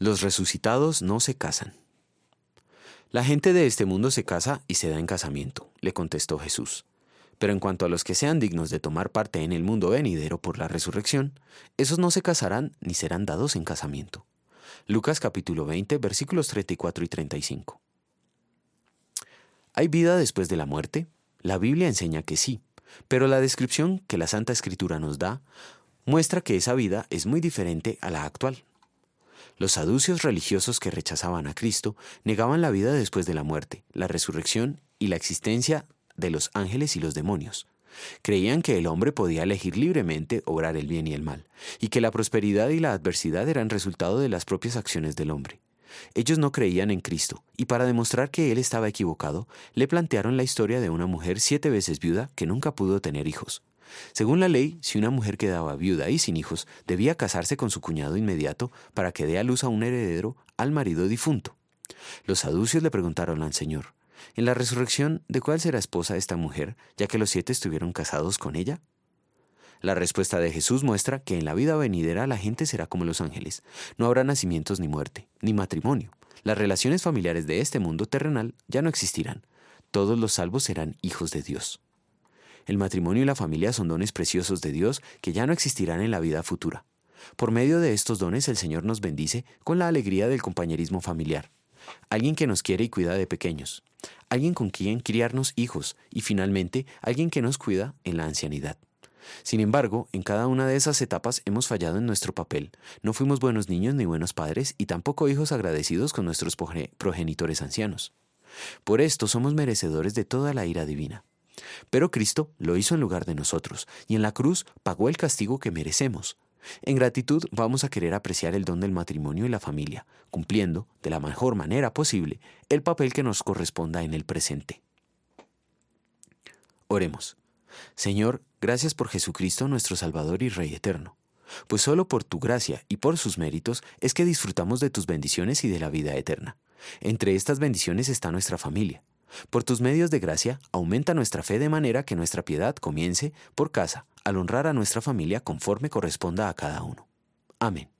Los resucitados no se casan. La gente de este mundo se casa y se da en casamiento, le contestó Jesús. Pero en cuanto a los que sean dignos de tomar parte en el mundo venidero por la resurrección, esos no se casarán ni serán dados en casamiento. Lucas capítulo 20 versículos 34 y 35. ¿Hay vida después de la muerte? La Biblia enseña que sí, pero la descripción que la Santa Escritura nos da muestra que esa vida es muy diferente a la actual. Los saducios religiosos que rechazaban a Cristo negaban la vida después de la muerte, la resurrección y la existencia de los ángeles y los demonios. Creían que el hombre podía elegir libremente obrar el bien y el mal, y que la prosperidad y la adversidad eran resultado de las propias acciones del hombre. Ellos no creían en Cristo, y para demostrar que él estaba equivocado, le plantearon la historia de una mujer siete veces viuda que nunca pudo tener hijos. Según la ley, si una mujer quedaba viuda y sin hijos, debía casarse con su cuñado inmediato para que dé a luz a un heredero al marido difunto. Los saducios le preguntaron al Señor, ¿en la resurrección de cuál será esposa esta mujer, ya que los siete estuvieron casados con ella? La respuesta de Jesús muestra que en la vida venidera la gente será como los ángeles. No habrá nacimientos ni muerte, ni matrimonio. Las relaciones familiares de este mundo terrenal ya no existirán. Todos los salvos serán hijos de Dios. El matrimonio y la familia son dones preciosos de Dios que ya no existirán en la vida futura. Por medio de estos dones el Señor nos bendice con la alegría del compañerismo familiar. Alguien que nos quiere y cuida de pequeños. Alguien con quien criarnos hijos y finalmente alguien que nos cuida en la ancianidad. Sin embargo, en cada una de esas etapas hemos fallado en nuestro papel. No fuimos buenos niños ni buenos padres y tampoco hijos agradecidos con nuestros progenitores ancianos. Por esto somos merecedores de toda la ira divina. Pero Cristo lo hizo en lugar de nosotros, y en la cruz pagó el castigo que merecemos. En gratitud vamos a querer apreciar el don del matrimonio y la familia, cumpliendo, de la mejor manera posible, el papel que nos corresponda en el presente. Oremos. Señor, gracias por Jesucristo nuestro Salvador y Rey eterno, pues solo por tu gracia y por sus méritos es que disfrutamos de tus bendiciones y de la vida eterna. Entre estas bendiciones está nuestra familia. Por tus medios de gracia, aumenta nuestra fe de manera que nuestra piedad comience por casa, al honrar a nuestra familia conforme corresponda a cada uno. Amén.